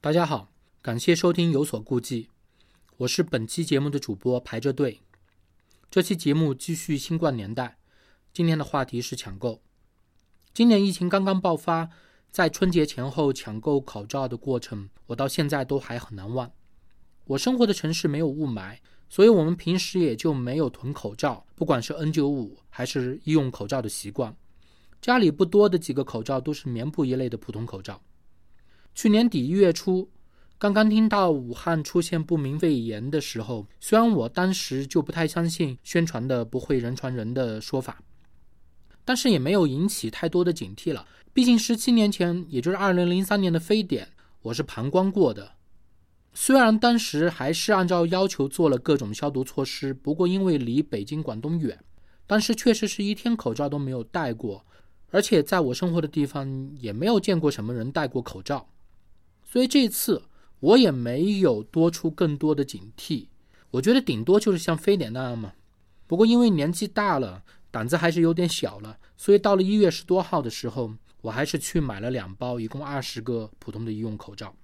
大家好，感谢收听有所顾忌，我是本期节目的主播排着队。这期节目继续新冠年代，今天的话题是抢购。今年疫情刚刚爆发，在春节前后抢购口罩的过程，我到现在都还很难忘。我生活的城市没有雾霾，所以我们平时也就没有囤口罩，不管是 N95 还是医用口罩的习惯。家里不多的几个口罩都是棉布一类的普通口罩。去年底一月初，刚刚听到武汉出现不明肺炎的时候，虽然我当时就不太相信宣传的不会人传人的说法，但是也没有引起太多的警惕了。毕竟十七年前，也就是二零零三年的非典，我是旁观过的。虽然当时还是按照要求做了各种消毒措施，不过因为离北京、广东远，当时确实是一天口罩都没有戴过，而且在我生活的地方也没有见过什么人戴过口罩。所以这次我也没有多出更多的警惕，我觉得顶多就是像非典那样嘛。不过因为年纪大了，胆子还是有点小了，所以到了一月十多号的时候，我还是去买了两包，一共二十个普通的医用口罩。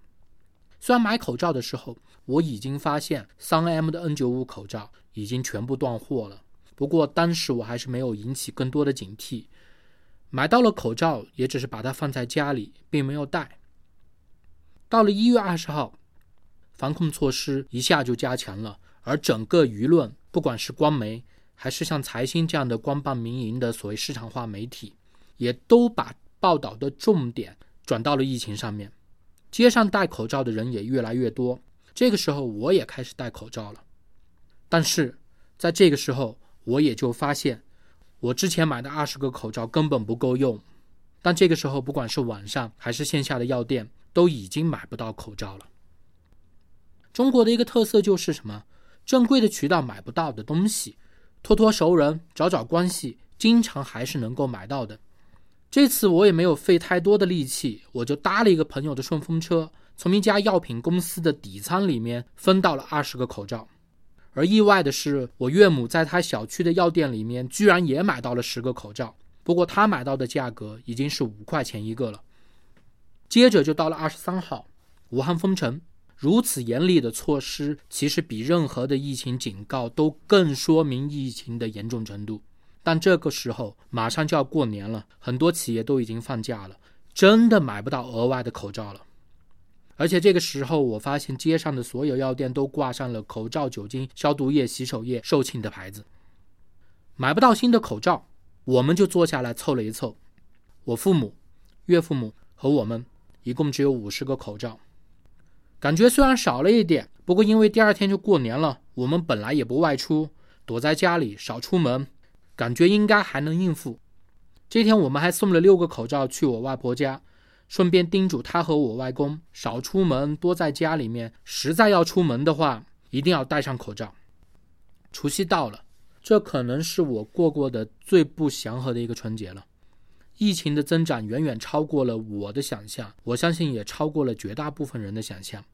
虽然买口罩的时候我已经发现三 M 的 N95 口罩已经全部断货了，不过当时我还是没有引起更多的警惕，买到了口罩也只是把它放在家里，并没有戴。到了一月二十号，防控措施一下就加强了，而整个舆论，不管是官媒还是像财新这样的官办民营的所谓市场化媒体，也都把报道的重点转到了疫情上面。街上戴口罩的人也越来越多，这个时候我也开始戴口罩了。但是在这个时候，我也就发现，我之前买的二十个口罩根本不够用。但这个时候，不管是网上还是线下的药店，都已经买不到口罩了。中国的一个特色就是什么？正规的渠道买不到的东西，托托熟人、找找关系，经常还是能够买到的。这次我也没有费太多的力气，我就搭了一个朋友的顺风车，从一家药品公司的底仓里面分到了二十个口罩。而意外的是，我岳母在他小区的药店里面居然也买到了十个口罩，不过他买到的价格已经是五块钱一个了。接着就到了二十三号，武汉封城，如此严厉的措施，其实比任何的疫情警告都更说明疫情的严重程度。但这个时候马上就要过年了，很多企业都已经放假了，真的买不到额外的口罩了。而且这个时候，我发现街上的所有药店都挂上了口罩、酒精、消毒液、洗手液售罄的牌子，买不到新的口罩，我们就坐下来凑了一凑，我父母、岳父母和我们。一共只有五十个口罩，感觉虽然少了一点，不过因为第二天就过年了，我们本来也不外出，躲在家里少出门，感觉应该还能应付。这天我们还送了六个口罩去我外婆家，顺便叮嘱她和我外公少出门，多在家里面。实在要出门的话，一定要戴上口罩。除夕到了，这可能是我过过的最不祥和的一个春节了。疫情的增长远远超过了我的想象，我相信也超过了绝大部分人的想象。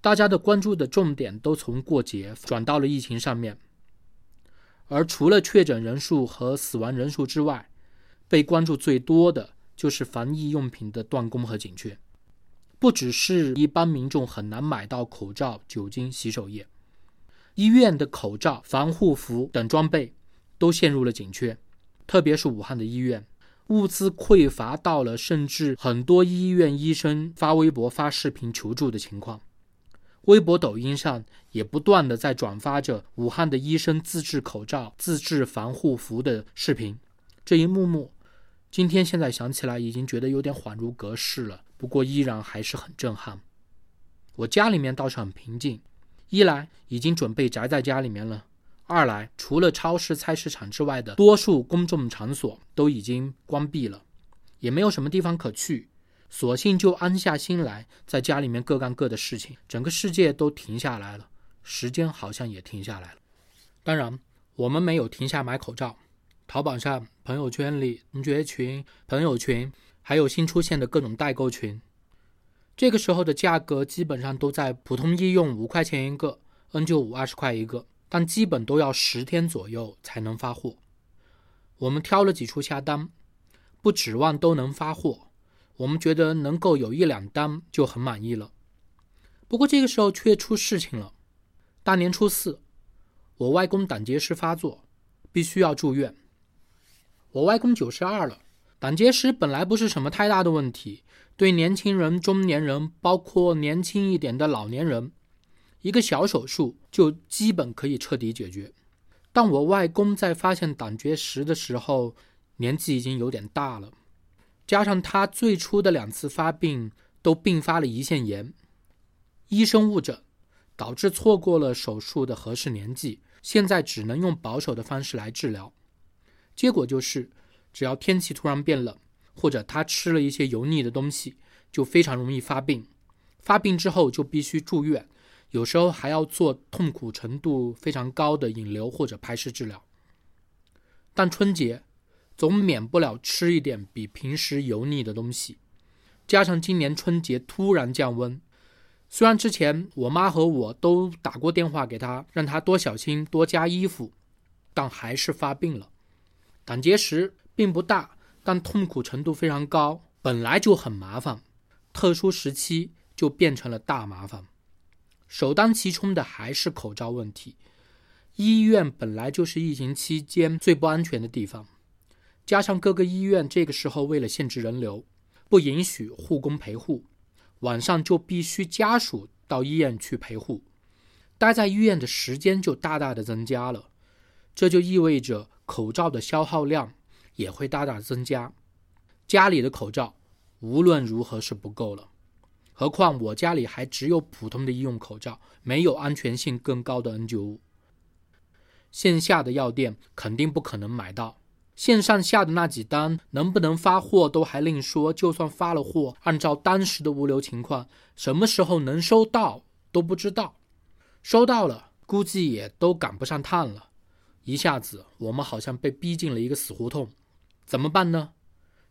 大家的关注的重点都从过节转到了疫情上面，而除了确诊人数和死亡人数之外，被关注最多的就是防疫用品的断供和紧缺。不只是一般民众很难买到口罩、酒精、洗手液，医院的口罩、防护服等装备都陷入了紧缺，特别是武汉的医院。物资匮乏到了，甚至很多医院医生发微博、发视频求助的情况。微博、抖音上也不断的在转发着武汉的医生自制口罩、自制防护服的视频。这一幕幕，今天现在想起来已经觉得有点恍如隔世了。不过依然还是很震撼。我家里面倒是很平静，一来已经准备宅在家里面了。二来，除了超市、菜市场之外的多数公众场所都已经关闭了，也没有什么地方可去，索性就安下心来，在家里面各干各的事情。整个世界都停下来了，时间好像也停下来了。当然，我们没有停下买口罩。淘宝上、朋友圈里、同学群、朋友群，还有新出现的各种代购群，这个时候的价格基本上都在普通医用五块钱一个，N95 二十块一个。但基本都要十天左右才能发货。我们挑了几处下单，不指望都能发货。我们觉得能够有一两单就很满意了。不过这个时候却出事情了。大年初四，我外公胆结石发作，必须要住院。我外公九十二了，胆结石本来不是什么太大的问题，对年轻人、中年人，包括年轻一点的老年人，一个小手术就基本可以彻底解决。但我外公在发现胆结石的时候，年纪已经有点大了，加上他最初的两次发病都并发了胰腺炎，医生误诊。导致错过了手术的合适年纪，现在只能用保守的方式来治疗。结果就是，只要天气突然变冷，或者他吃了一些油腻的东西，就非常容易发病。发病之后就必须住院，有时候还要做痛苦程度非常高的引流或者排石治疗。但春节总免不了吃一点比平时油腻的东西，加上今年春节突然降温。虽然之前我妈和我都打过电话给他，让他多小心、多加衣服，但还是发病了。胆结石并不大，但痛苦程度非常高，本来就很麻烦，特殊时期就变成了大麻烦。首当其冲的还是口罩问题。医院本来就是疫情期间最不安全的地方，加上各个医院这个时候为了限制人流，不允许护工陪护。晚上就必须家属到医院去陪护，待在医院的时间就大大的增加了，这就意味着口罩的消耗量也会大大增加。家里的口罩无论如何是不够了，何况我家里还只有普通的医用口罩，没有安全性更高的 N95。线下的药店肯定不可能买到。线上下的那几单能不能发货都还另说，就算发了货，按照当时的物流情况，什么时候能收到都不知道。收到了，估计也都赶不上趟了。一下子，我们好像被逼进了一个死胡同，怎么办呢？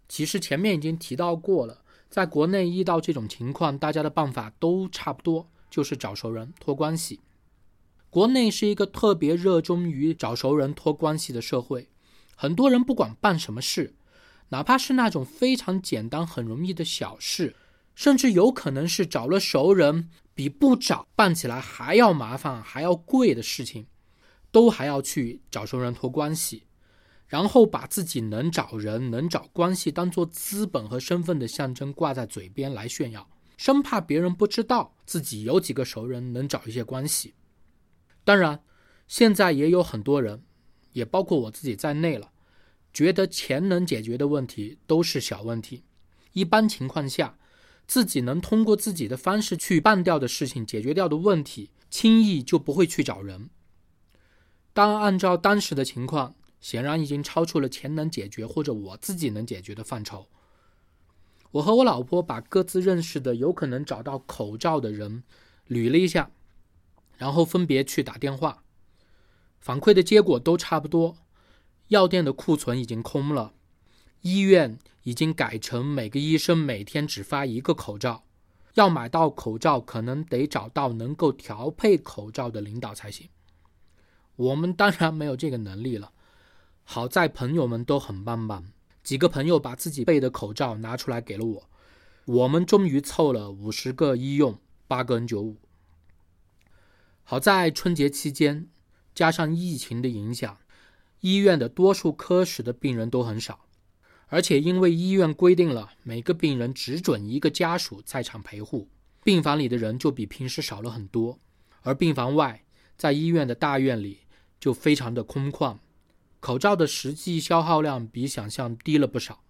其实前面已经提到过了，在国内遇到这种情况，大家的办法都差不多，就是找熟人托关系。国内是一个特别热衷于找熟人托关系的社会。很多人不管办什么事，哪怕是那种非常简单、很容易的小事，甚至有可能是找了熟人比不找办起来还要麻烦、还要贵的事情，都还要去找熟人托关系，然后把自己能找人、能找关系当做资本和身份的象征挂在嘴边来炫耀，生怕别人不知道自己有几个熟人能找一些关系。当然，现在也有很多人。也包括我自己在内了，觉得钱能解决的问题都是小问题。一般情况下，自己能通过自己的方式去办掉的事情、解决掉的问题，轻易就不会去找人。当按照当时的情况，显然已经超出了钱能解决或者我自己能解决的范畴。我和我老婆把各自认识的有可能找到口罩的人捋了一下，然后分别去打电话。反馈的结果都差不多，药店的库存已经空了，医院已经改成每个医生每天只发一个口罩，要买到口罩可能得找到能够调配口罩的领导才行。我们当然没有这个能力了，好在朋友们都很帮忙，几个朋友把自己备的口罩拿出来给了我，我们终于凑了五十个医用，八个 N 九五。好在春节期间。加上疫情的影响，医院的多数科室的病人都很少，而且因为医院规定了每个病人只准一个家属在场陪护，病房里的人就比平时少了很多。而病房外，在医院的大院里就非常的空旷，口罩的实际消耗量比想象低了不少。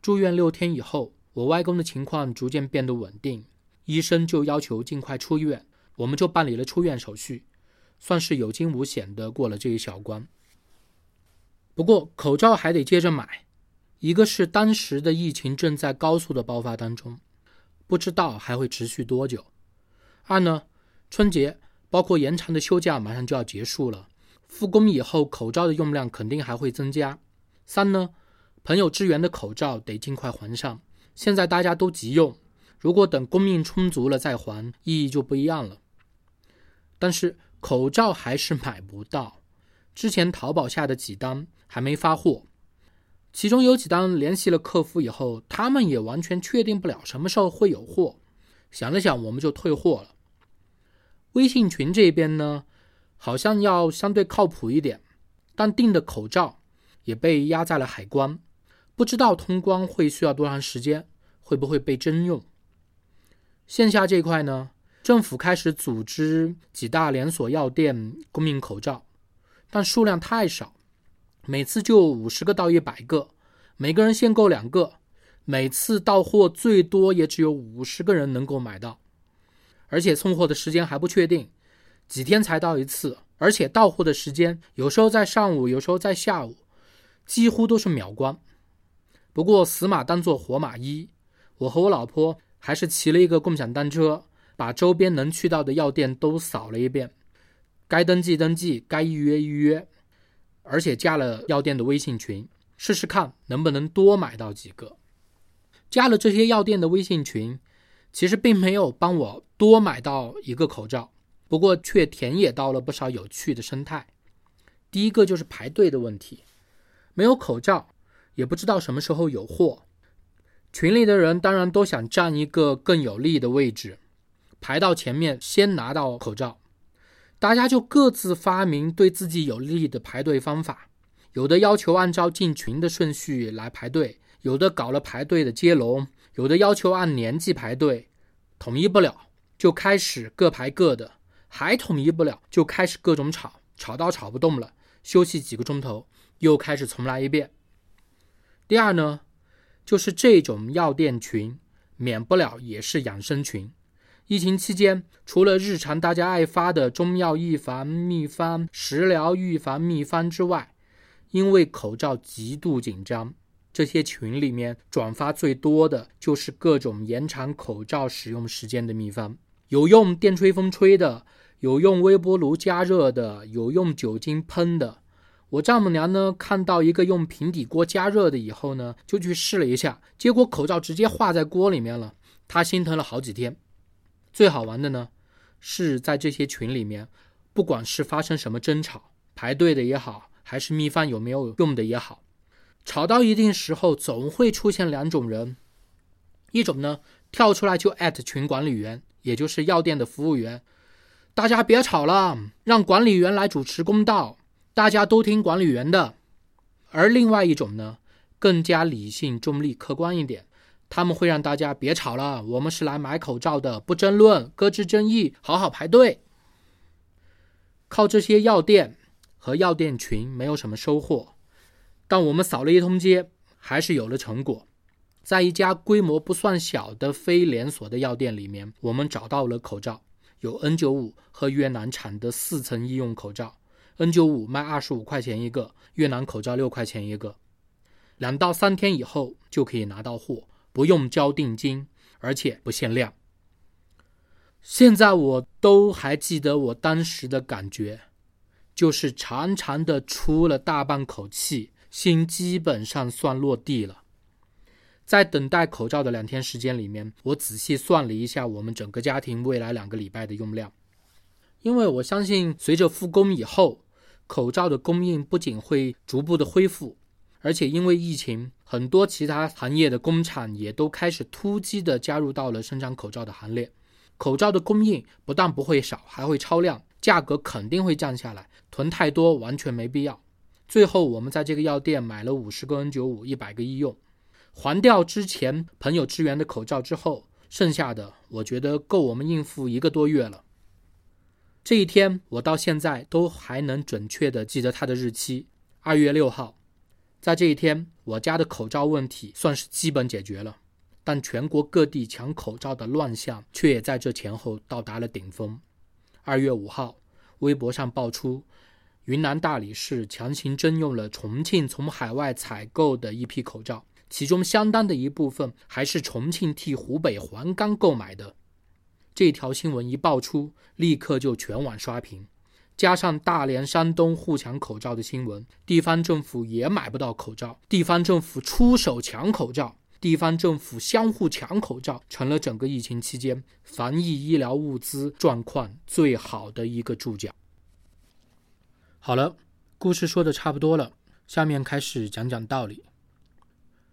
住院六天以后，我外公的情况逐渐变得稳定，医生就要求尽快出院，我们就办理了出院手续。算是有惊无险的过了这一小关。不过口罩还得接着买，一个是当时的疫情正在高速的爆发当中，不知道还会持续多久；二呢，春节包括延长的休假马上就要结束了，复工以后口罩的用量肯定还会增加；三呢，朋友支援的口罩得尽快还上，现在大家都急用，如果等供应充足了再还，意义就不一样了。但是。口罩还是买不到，之前淘宝下的几单还没发货。其中有几单联系了客服以后，他们也完全确定不了什么时候会有货。想了想，我们就退货了。微信群这边呢，好像要相对靠谱一点，但订的口罩也被压在了海关，不知道通关会需要多长时间，会不会被征用？线下这块呢，政府开始组织几大连锁药店供应口罩，但数量太少，每次就五十个到一百个，每个人限购两个。每次到货最多也只有五十个人能够买到，而且送货的时间还不确定，几天才到一次，而且到货的时间有时候在上午，有时候在下午，几乎都是秒光。不过死马当做活马医，我和我老婆还是骑了一个共享单车，把周边能去到的药店都扫了一遍，该登记登记，该预约预约，而且加了药店的微信群，试试看能不能多买到几个。加了这些药店的微信群，其实并没有帮我多买到一个口罩，不过却田野到了不少有趣的生态。第一个就是排队的问题，没有口罩，也不知道什么时候有货。群里的人当然都想占一个更有利的位置，排到前面先拿到口罩。大家就各自发明对自己有利的排队方法，有的要求按照进群的顺序来排队。有的搞了排队的接龙，有的要求按年纪排队，统一不了就开始各排各的，还统一不了就开始各种吵，吵到吵不动了，休息几个钟头，又开始重来一遍。第二呢，就是这种药店群，免不了也是养生群。疫情期间，除了日常大家爱发的中药预防秘方、食疗预防秘方之外，因为口罩极度紧张。这些群里面转发最多的就是各种延长口罩使用时间的秘方，有用电吹风吹的，有用微波炉加热的，有用酒精喷的。我丈母娘呢，看到一个用平底锅加热的以后呢，就去试了一下，结果口罩直接化在锅里面了，她心疼了好几天。最好玩的呢，是在这些群里面，不管是发生什么争吵，排队的也好，还是秘方有没有用的也好。吵到一定时候，总会出现两种人，一种呢跳出来就艾特群管理员，也就是药店的服务员，大家别吵了，让管理员来主持公道，大家都听管理员的。而另外一种呢，更加理性、中立、客观一点，他们会让大家别吵了，我们是来买口罩的，不争论，搁置争议，好好排队。靠这些药店和药店群没有什么收获。但我们扫了一通街，还是有了成果。在一家规模不算小的非连锁的药店里面，我们找到了口罩，有 N95 和越南产的四层医用口罩。N95 卖二十五块钱一个，越南口罩六块钱一个。两到三天以后就可以拿到货，不用交定金，而且不限量。现在我都还记得我当时的感觉，就是长长的出了大半口气。心基本上算落地了。在等待口罩的两天时间里面，我仔细算了一下我们整个家庭未来两个礼拜的用量。因为我相信，随着复工以后，口罩的供应不仅会逐步的恢复，而且因为疫情，很多其他行业的工厂也都开始突击的加入到了生产口罩的行列。口罩的供应不但不会少，还会超量，价格肯定会降下来。囤太多完全没必要。最后，我们在这个药店买了五十个 N95，一百个医用，还掉之前朋友支援的口罩之后，剩下的我觉得够我们应付一个多月了。这一天，我到现在都还能准确的记得它的日期，二月六号。在这一天，我家的口罩问题算是基本解决了，但全国各地抢口罩的乱象却也在这前后到达了顶峰。二月五号，微博上爆出。云南大理市强行征用了重庆从海外采购的一批口罩，其中相当的一部分还是重庆替湖北黄冈购买的。这条新闻一爆出，立刻就全网刷屏。加上大连、山东互抢口罩的新闻，地方政府也买不到口罩，地方政府出手抢口罩，地方政府相互抢口罩，成了整个疫情期间防疫医疗物资状况最好的一个注脚。好了，故事说的差不多了，下面开始讲讲道理。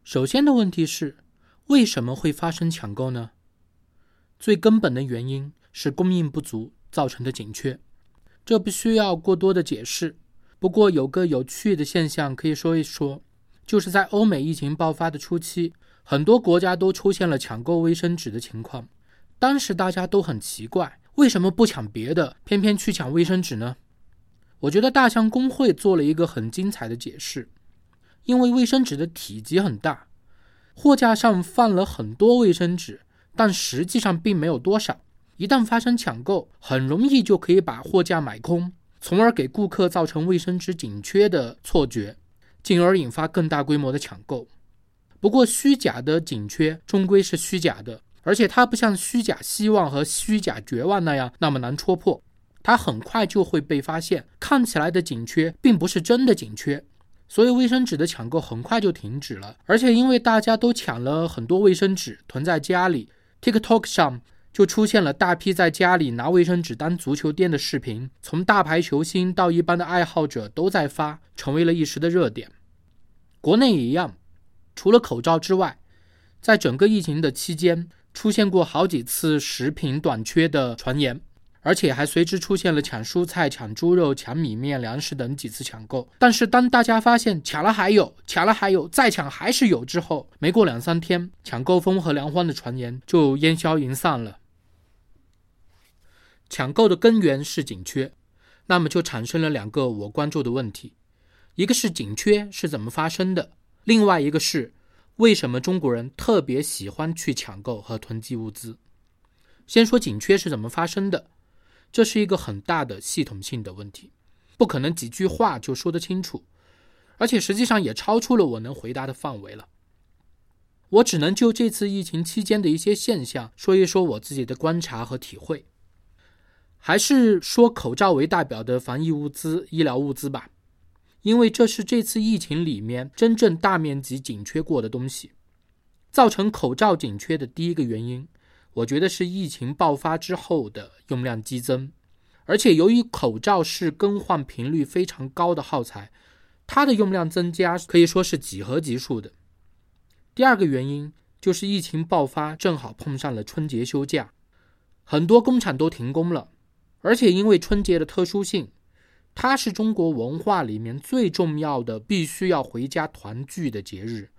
首先的问题是，为什么会发生抢购呢？最根本的原因是供应不足造成的紧缺，这不需要过多的解释。不过有个有趣的现象可以说一说，就是在欧美疫情爆发的初期，很多国家都出现了抢购卫生纸的情况。当时大家都很奇怪，为什么不抢别的，偏偏去抢卫生纸呢？我觉得大象工会做了一个很精彩的解释，因为卫生纸的体积很大，货架上放了很多卫生纸，但实际上并没有多少。一旦发生抢购，很容易就可以把货架买空。从而给顾客造成卫生纸紧缺的错觉，进而引发更大规模的抢购。不过，虚假的紧缺终归是虚假的，而且它不像虚假希望和虚假绝望那样那么难戳破，它很快就会被发现。看起来的紧缺并不是真的紧缺，所以卫生纸的抢购很快就停止了。而且，因为大家都抢了很多卫生纸囤在家里，TikTok 上。就出现了大批在家里拿卫生纸当足球垫的视频，从大牌球星到一般的爱好者都在发，成为了一时的热点。国内也一样，除了口罩之外，在整个疫情的期间，出现过好几次食品短缺的传言。而且还随之出现了抢蔬菜、抢猪肉、抢米面、粮食等几次抢购。但是当大家发现抢了还有，抢了还有，再抢还是有之后，没过两三天，抢购风和粮荒的传言就烟消云散了。抢购的根源是紧缺，那么就产生了两个我关注的问题：一个是紧缺是怎么发生的，另外一个是为什么中国人特别喜欢去抢购和囤积物资。先说紧缺是怎么发生的。这是一个很大的系统性的问题，不可能几句话就说得清楚，而且实际上也超出了我能回答的范围了。我只能就这次疫情期间的一些现象说一说我自己的观察和体会，还是说口罩为代表的防疫物资、医疗物资吧，因为这是这次疫情里面真正大面积紧缺过的东西，造成口罩紧缺的第一个原因。我觉得是疫情爆发之后的用量激增，而且由于口罩是更换频率非常高的耗材，它的用量增加可以说是几何级数的。第二个原因就是疫情爆发正好碰上了春节休假，很多工厂都停工了，而且因为春节的特殊性，它是中国文化里面最重要的必须要回家团聚的节日，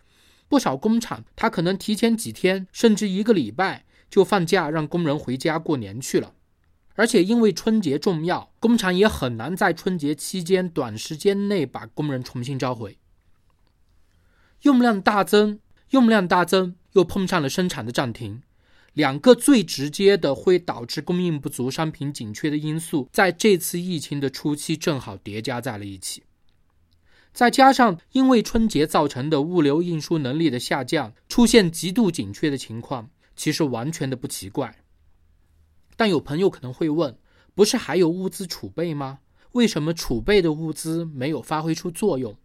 不少工厂它可能提前几天甚至一个礼拜。就放假让工人回家过年去了，而且因为春节重要，工厂也很难在春节期间短时间内把工人重新召回。用量大增，用量大增，又碰上了生产的暂停，两个最直接的会导致供应不足、商品紧缺的因素，在这次疫情的初期正好叠加在了一起。再加上因为春节造成的物流运输能力的下降，出现极度紧缺的情况。其实完全的不奇怪，但有朋友可能会问：不是还有物资储备吗？为什么储备的物资没有发挥出作用？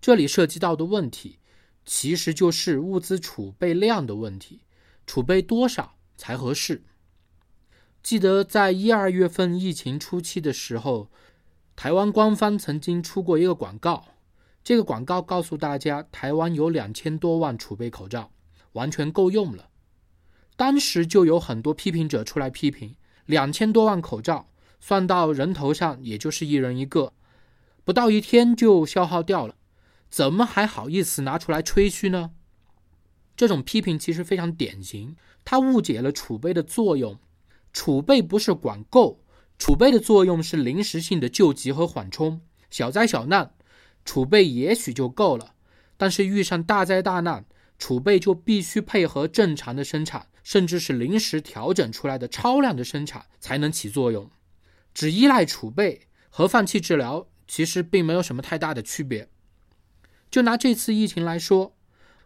这里涉及到的问题，其实就是物资储备量的问题，储备多少才合适？记得在一二月份疫情初期的时候，台湾官方曾经出过一个广告，这个广告告诉大家，台湾有两千多万储备口罩，完全够用了。当时就有很多批评者出来批评，两千多万口罩算到人头上，也就是一人一个，不到一天就消耗掉了，怎么还好意思拿出来吹嘘呢？这种批评其实非常典型，他误解了储备的作用。储备不是管够，储备的作用是临时性的救急和缓冲，小灾小难，储备也许就够了，但是遇上大灾大难，储备就必须配合正常的生产。甚至是临时调整出来的超量的生产才能起作用，只依赖储备和放弃治疗其实并没有什么太大的区别。就拿这次疫情来说，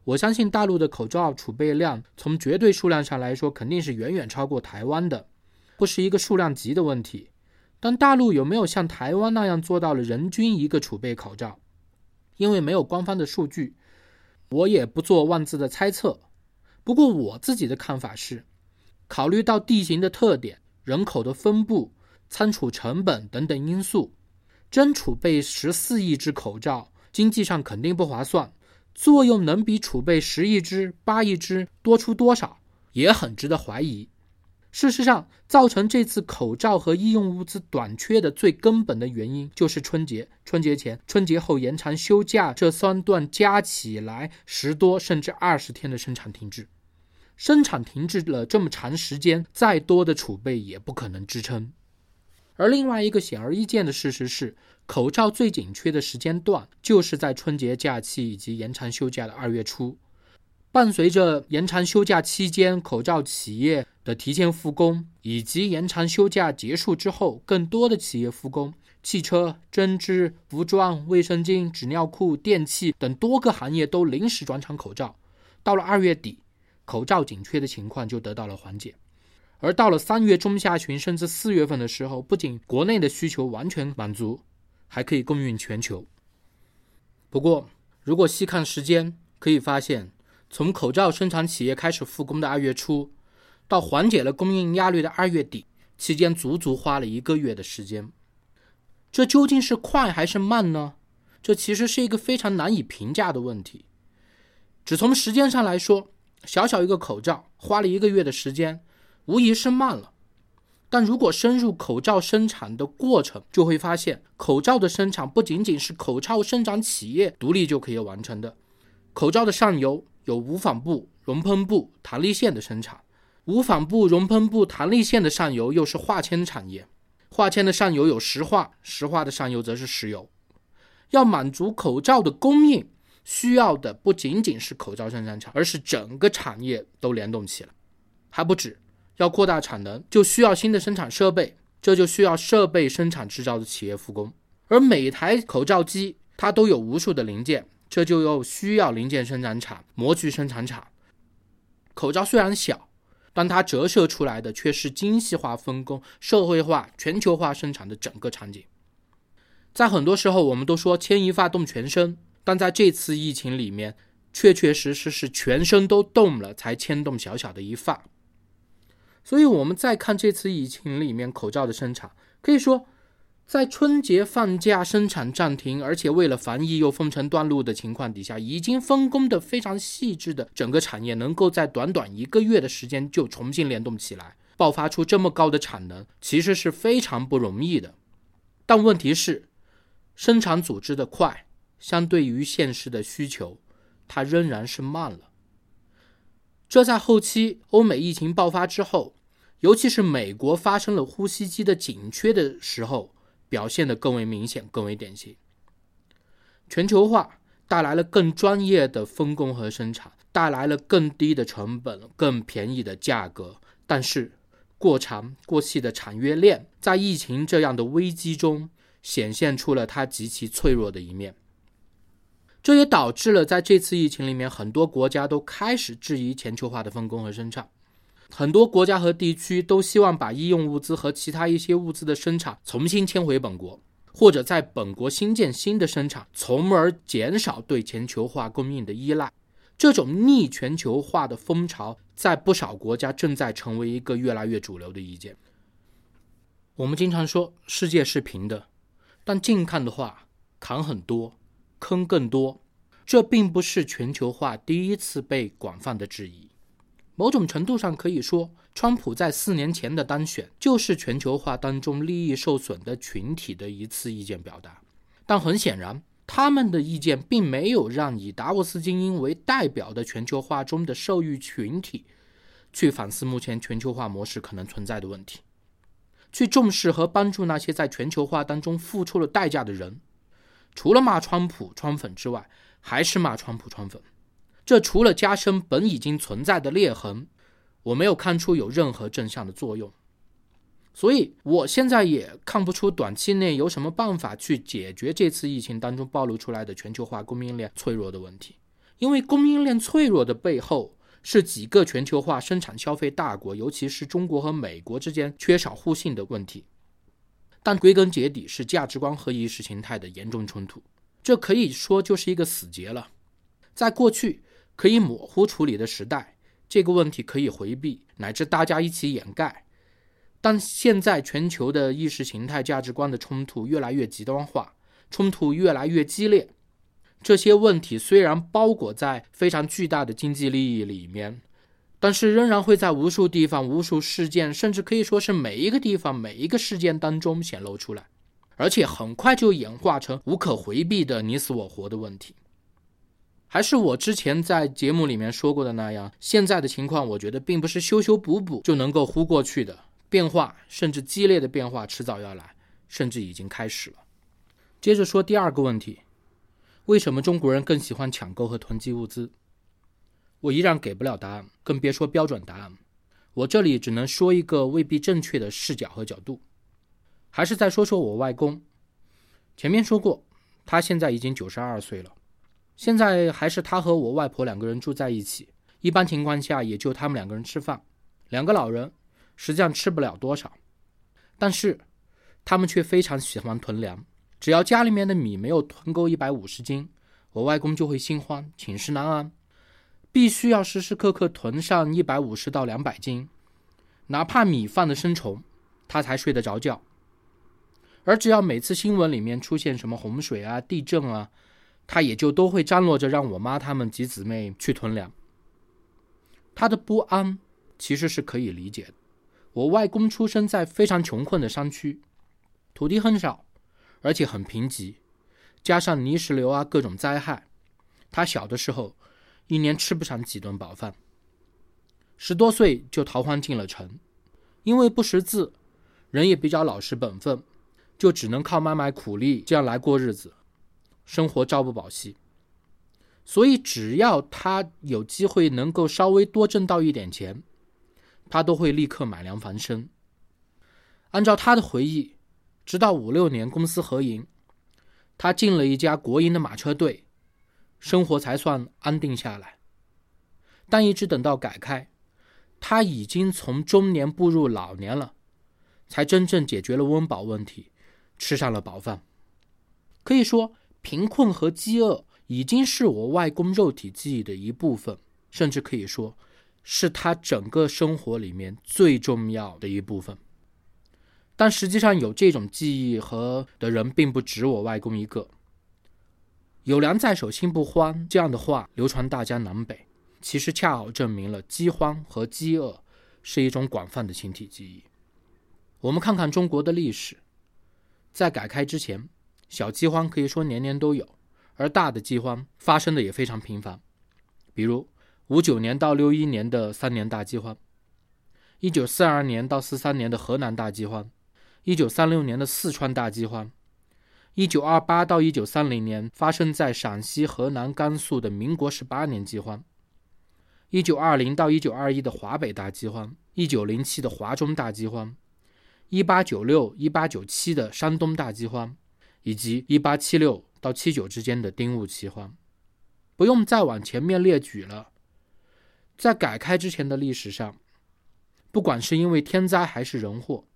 我相信大陆的口罩储备量从绝对数量上来说肯定是远远超过台湾的，不是一个数量级的问题。但大陆有没有像台湾那样做到了人均一个储备口罩？因为没有官方的数据，我也不做妄自的猜测。不过我自己的看法是，考虑到地形的特点、人口的分布、仓储成本等等因素，真储备十四亿只口罩，经济上肯定不划算，作用能比储备十亿只、八亿只多出多少，也很值得怀疑。事实上，造成这次口罩和医用物资短缺的最根本的原因，就是春节、春节前、春节后延长休假这三段加起来十多甚至二十天的生产停滞。生产停滞了这么长时间，再多的储备也不可能支撑。而另外一个显而易见的事实是，口罩最紧缺的时间段就是在春节假期以及延长休假的二月初。伴随着延长休假期间口罩企业的提前复工，以及延长休假结束之后更多的企业复工，汽车、针织、服装、卫生巾、纸尿裤、电器等多个行业都临时转产口罩。到了二月底。口罩紧缺的情况就得到了缓解，而到了三月中下旬甚至四月份的时候，不仅国内的需求完全满足，还可以供应全球。不过，如果细看时间，可以发现，从口罩生产企业开始复工的二月初，到缓解了供应压力的二月底，期间足足花了一个月的时间。这究竟是快还是慢呢？这其实是一个非常难以评价的问题。只从时间上来说，小小一个口罩花了一个月的时间，无疑是慢了。但如果深入口罩生产的过程，就会发现，口罩的生产不仅仅是口罩生产企业独立就可以完成的。口罩的上游有无纺布、熔喷布、弹力线的生产，无纺布、熔喷布、弹力线的上游又是化纤产业，化纤的上游有石化，石化的上游则是石油。要满足口罩的供应。需要的不仅仅是口罩生产厂，而是整个产业都联动起来，还不止。要扩大产能，就需要新的生产设备，这就需要设备生产制造的企业复工。而每台口罩机它都有无数的零件，这就又需要零件生产厂、模具生产厂。口罩虽然小，但它折射出来的却是精细化分工、社会化、全球化生产的整个场景。在很多时候，我们都说牵一发动全身。但在这次疫情里面，确确实实是全身都动了，才牵动小小的一发。所以，我们再看这次疫情里面口罩的生产，可以说，在春节放假生产暂停，而且为了防疫又封城断路的情况底下，已经分工的非常细致的整个产业，能够在短短一个月的时间就重新联动起来，爆发出这么高的产能，其实是非常不容易的。但问题是，生产组织的快。相对于现实的需求，它仍然是慢了。这在后期欧美疫情爆发之后，尤其是美国发生了呼吸机的紧缺的时候，表现得更为明显、更为典型。全球化带来了更专业的分工和生产，带来了更低的成本、更便宜的价格。但是，过长过细的产业链在疫情这样的危机中，显现出了它极其脆弱的一面。这也导致了在这次疫情里面，很多国家都开始质疑全球化的分工和生产。很多国家和地区都希望把医用物资和其他一些物资的生产重新迁回本国，或者在本国新建新的生产，从而减少对全球化供应的依赖。这种逆全球化的风潮，在不少国家正在成为一个越来越主流的意见。我们经常说世界是平的，但近看的话，坎很多。坑更多，这并不是全球化第一次被广泛的质疑。某种程度上可以说，川普在四年前的当选就是全球化当中利益受损的群体的一次意见表达。但很显然，他们的意见并没有让以达沃斯精英为代表的全球化中的受益群体去反思目前全球化模式可能存在的问题，去重视和帮助那些在全球化当中付出了代价的人。除了骂川普、川粉之外，还是骂川普、川粉。这除了加深本已经存在的裂痕，我没有看出有任何正向的作用。所以，我现在也看不出短期内有什么办法去解决这次疫情当中暴露出来的全球化供应链脆弱的问题。因为供应链脆弱的背后，是几个全球化生产消费大国，尤其是中国和美国之间缺少互信的问题。但归根结底是价值观和意识形态的严重冲突，这可以说就是一个死结了。在过去可以模糊处理的时代，这个问题可以回避，乃至大家一起掩盖。但现在全球的意识形态价值观的冲突越来越极端化，冲突越来越激烈，这些问题虽然包裹在非常巨大的经济利益里面，但是仍然会在无数地方、无数事件，甚至可以说是每一个地方、每一个事件当中显露出来，而且很快就演化成无可回避的你死我活的问题。还是我之前在节目里面说过的那样，现在的情况，我觉得并不是修修补补就能够糊过去的，变化甚至激烈的变化迟早要来，甚至已经开始了。接着说第二个问题，为什么中国人更喜欢抢购和囤积物资？我依然给不了答案，更别说标准答案。我这里只能说一个未必正确的视角和角度。还是再说说我外公，前面说过，他现在已经九十二岁了。现在还是他和我外婆两个人住在一起，一般情况下也就他们两个人吃饭。两个老人实际上吃不了多少，但是他们却非常喜欢囤粮。只要家里面的米没有囤够一百五十斤，我外公就会心慌，寝食难安，必须要时时刻刻囤上一百五十到两百斤，哪怕米饭的生虫，他才睡得着觉。而只要每次新闻里面出现什么洪水啊、地震啊，他也就都会张罗着让我妈他们几姊妹去囤粮。他的不安其实是可以理解的。我外公出生在非常穷困的山区，土地很少，而且很贫瘠，加上泥石流啊各种灾害，他小的时候一年吃不上几顿饱饭。十多岁就逃荒进了城，因为不识字，人也比较老实本分，就只能靠卖卖苦力这样来过日子。生活朝不保夕，所以只要他有机会能够稍微多挣到一点钱，他都会立刻买粮防身。按照他的回忆，直到五六年公司合营，他进了一家国营的马车队，生活才算安定下来。但一直等到改开，他已经从中年步入老年了，才真正解决了温饱问题，吃上了饱饭。可以说。贫困和饥饿已经是我外公肉体记忆的一部分，甚至可以说，是他整个生活里面最重要的一部分。但实际上，有这种记忆和的人并不止我外公一个。有粮在手，心不慌这样的话流传大江南北，其实恰好证明了饥荒和饥饿是一种广泛的群体记忆。我们看看中国的历史，在改开之前。小饥荒可以说年年都有，而大的饥荒发生的也非常频繁，比如五九年到六一年的三年大饥荒，一九四二年到四三年的河南大饥荒，一九三六年的四川大饥荒，一九二八到一九三零年发生在陕西、河南、甘肃的民国十八年饥荒，一九二零到一九二一的华北大饥荒，一九零七的华中大饥荒，一八九六、一八九七的山东大饥荒。以及一八七六到七九之间的丁戊奇荒，不用再往前面列举了。在改开之前的历史上，不管是因为天灾还是人祸，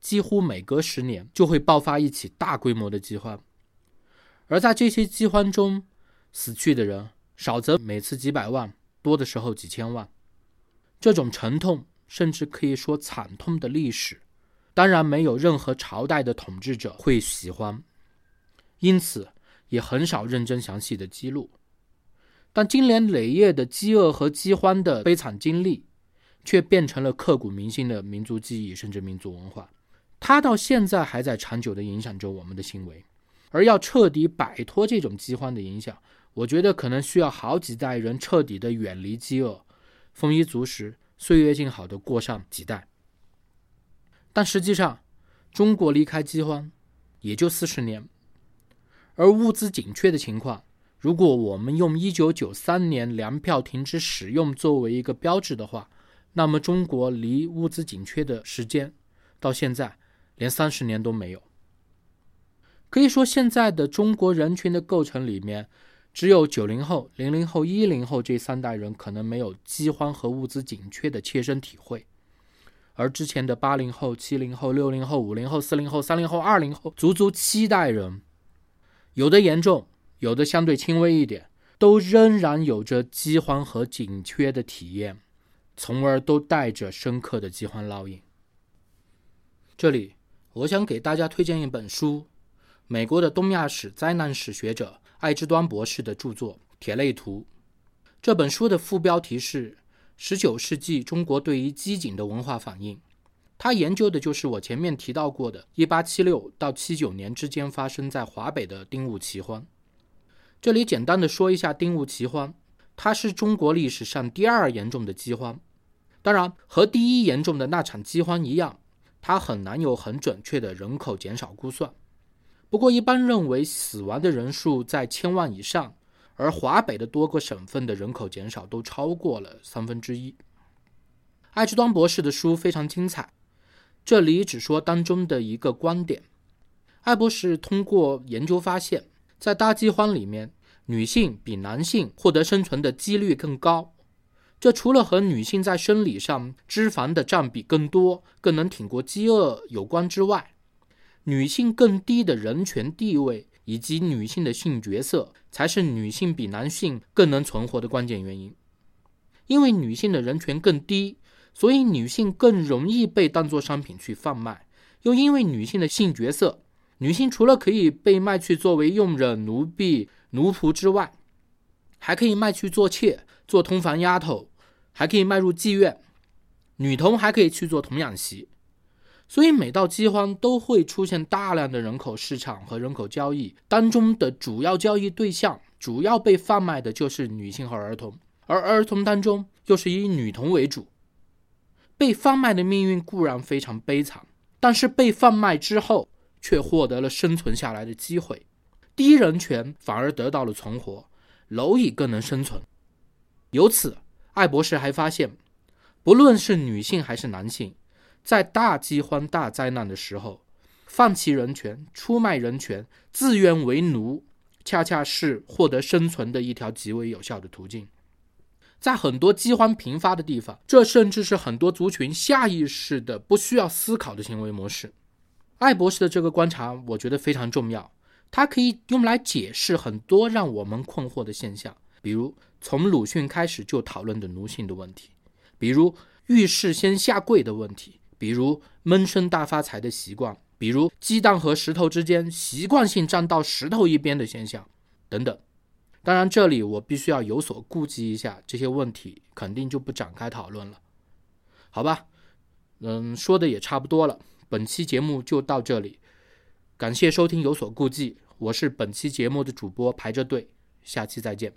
几乎每隔十年就会爆发一起大规模的饥荒。而在这些饥荒中，死去的人少则每次几百万，多的时候几千万。这种沉痛，甚至可以说惨痛的历史，当然没有任何朝代的统治者会喜欢。因此，也很少认真详细的记录。但经年累月的饥饿和饥荒的悲惨经历，却变成了刻骨铭心的民族记忆，甚至民族文化。它到现在还在长久的影响着我们的行为。而要彻底摆脱这种饥荒的影响，我觉得可能需要好几代人彻底的远离饥饿，丰衣足食，岁月静好的过上几代。但实际上，中国离开饥荒也就四十年。而物资紧缺的情况，如果我们用一九九三年粮票停止使用作为一个标志的话，那么中国离物资紧缺的时间到现在连三十年都没有。可以说，现在的中国人群的构成里面，只有九零后、零零后、一零后这三代人可能没有饥荒和物资紧缺的切身体会，而之前的八零后、七零后、六零后、五零后、四零后、三零后、二零后，足足七代人。有的严重，有的相对轻微一点，都仍然有着饥荒和紧缺的体验，从而都带着深刻的饥荒烙印。这里，我想给大家推荐一本书，美国的东亚史灾难史学者艾之端博士的著作《铁类图》。这本书的副标题是“十九世纪中国对于机警的文化反应”。他研究的就是我前面提到过的1876到79年之间发生在华北的丁戊奇荒。这里简单的说一下丁戊奇荒，它是中国历史上第二严重的饥荒。当然，和第一严重的那场饥荒一样，它很难有很准确的人口减少估算。不过，一般认为死亡的人数在千万以上。而华北的多个省份的人口减少都超过了三分之一。艾之端博士的书非常精彩，这里只说当中的一个观点。艾博士通过研究发现，在大饥荒里面，女性比男性获得生存的几率更高。这除了和女性在生理上脂肪的占比更多、更能挺过饥饿有关之外，女性更低的人权地位。以及女性的性角色才是女性比男性更能存活的关键原因，因为女性的人权更低，所以女性更容易被当作商品去贩卖。又因为女性的性角色，女性除了可以被卖去作为佣人、奴婢、奴仆之外，还可以卖去做妾、做通房丫头，还可以卖入妓院，女童还可以去做童养媳。所以，每到饥荒都会出现大量的人口市场和人口交易当中的主要交易对象，主要被贩卖的就是女性和儿童，而儿童当中又是以女童为主。被贩卖的命运固然非常悲惨，但是被贩卖之后却获得了生存下来的机会，低人权反而得到了存活，蝼蚁更能生存。由此，艾博士还发现，不论是女性还是男性。在大饥荒、大灾难的时候，放弃人权、出卖人权、自愿为奴，恰恰是获得生存的一条极为有效的途径。在很多饥荒频发的地方，这甚至是很多族群下意识的、不需要思考的行为模式。艾博士的这个观察，我觉得非常重要，它可以用来解释很多让我们困惑的现象，比如从鲁迅开始就讨论的奴性的问题，比如遇事先下跪的问题。比如闷声大发财的习惯，比如鸡蛋和石头之间习惯性站到石头一边的现象，等等。当然，这里我必须要有所顾忌一下，这些问题肯定就不展开讨论了，好吧？嗯，说的也差不多了，本期节目就到这里，感谢收听，有所顾忌，我是本期节目的主播排着队，下期再见。